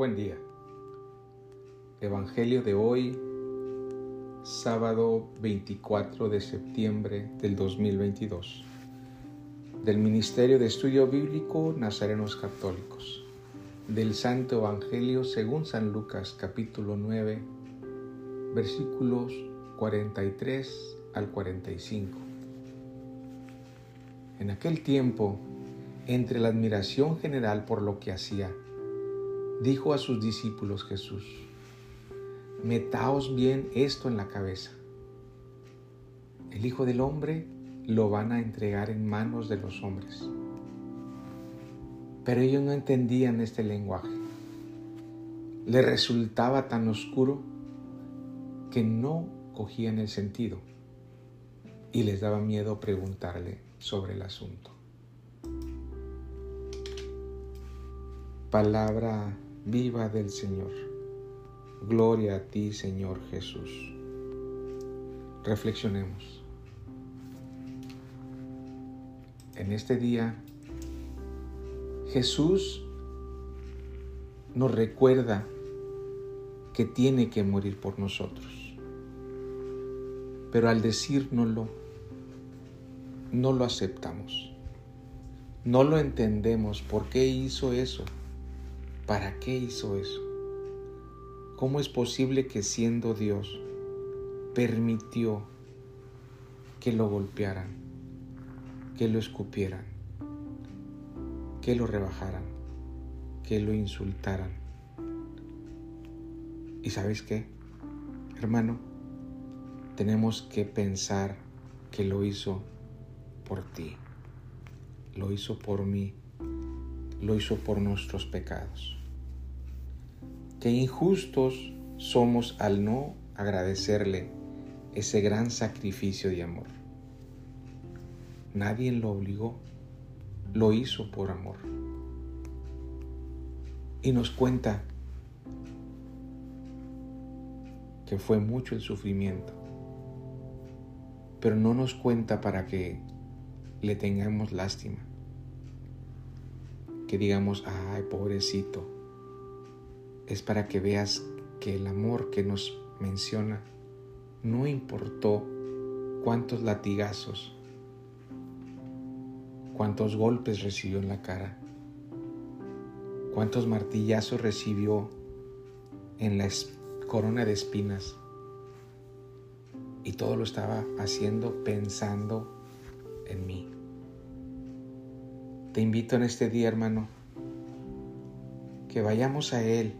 Buen día. Evangelio de hoy, sábado 24 de septiembre del 2022. Del Ministerio de Estudio Bíblico Nazarenos Católicos. Del Santo Evangelio según San Lucas capítulo 9, versículos 43 al 45. En aquel tiempo, entre la admiración general por lo que hacía, dijo a sus discípulos Jesús, metaos bien esto en la cabeza. El Hijo del Hombre lo van a entregar en manos de los hombres. Pero ellos no entendían este lenguaje. Les resultaba tan oscuro que no cogían el sentido y les daba miedo preguntarle sobre el asunto. Palabra viva del Señor. Gloria a ti, Señor Jesús. Reflexionemos. En este día, Jesús nos recuerda que tiene que morir por nosotros. Pero al decírnoslo, no lo aceptamos. No lo entendemos por qué hizo eso ¿Para qué hizo eso? ¿Cómo es posible que siendo Dios permitió que lo golpearan, que lo escupieran, que lo rebajaran, que lo insultaran? ¿Y sabes qué? Hermano, tenemos que pensar que lo hizo por ti, lo hizo por mí, lo hizo por nuestros pecados qué injustos somos al no agradecerle ese gran sacrificio de amor. Nadie lo obligó, lo hizo por amor. Y nos cuenta que fue mucho el sufrimiento, pero no nos cuenta para que le tengamos lástima, que digamos, ay, pobrecito, es para que veas que el amor que nos menciona no importó cuántos latigazos, cuántos golpes recibió en la cara, cuántos martillazos recibió en la corona de espinas. Y todo lo estaba haciendo pensando en mí. Te invito en este día, hermano, que vayamos a Él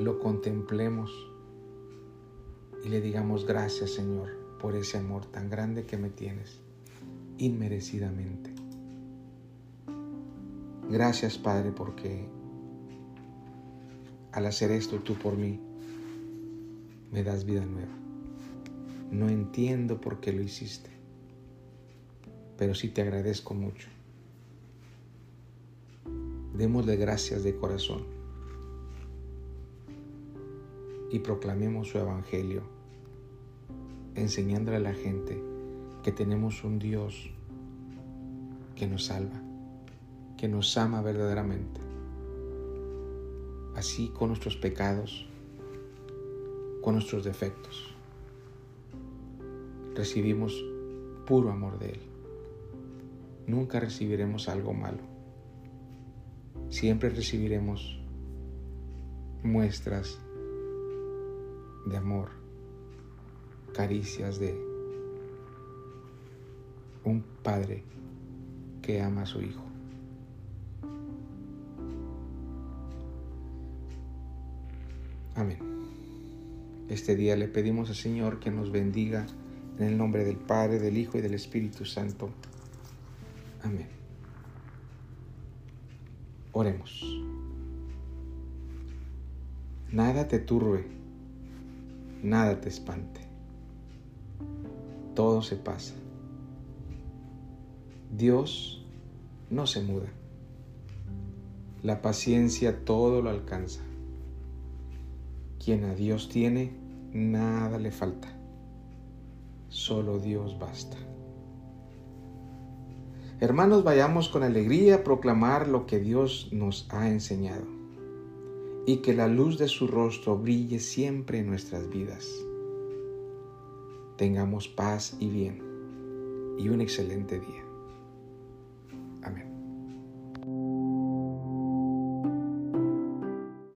lo contemplemos y le digamos gracias Señor por ese amor tan grande que me tienes inmerecidamente. Gracias Padre porque al hacer esto tú por mí me das vida nueva. No entiendo por qué lo hiciste, pero sí te agradezco mucho. Démosle gracias de corazón y proclamemos su evangelio, enseñándole a la gente que tenemos un Dios que nos salva, que nos ama verdaderamente. Así con nuestros pecados, con nuestros defectos. Recibimos puro amor de Él. Nunca recibiremos algo malo. Siempre recibiremos muestras de amor, caricias de un padre que ama a su hijo. Amén. Este día le pedimos al Señor que nos bendiga en el nombre del Padre, del Hijo y del Espíritu Santo. Amén. Oremos. Nada te turbe nada te espante. Todo se pasa. Dios no se muda. La paciencia todo lo alcanza. Quien a Dios tiene, nada le falta. Solo Dios basta. Hermanos, vayamos con alegría a proclamar lo que Dios nos ha enseñado. Y que la luz de su rostro brille siempre en nuestras vidas. Tengamos paz y bien y un excelente día.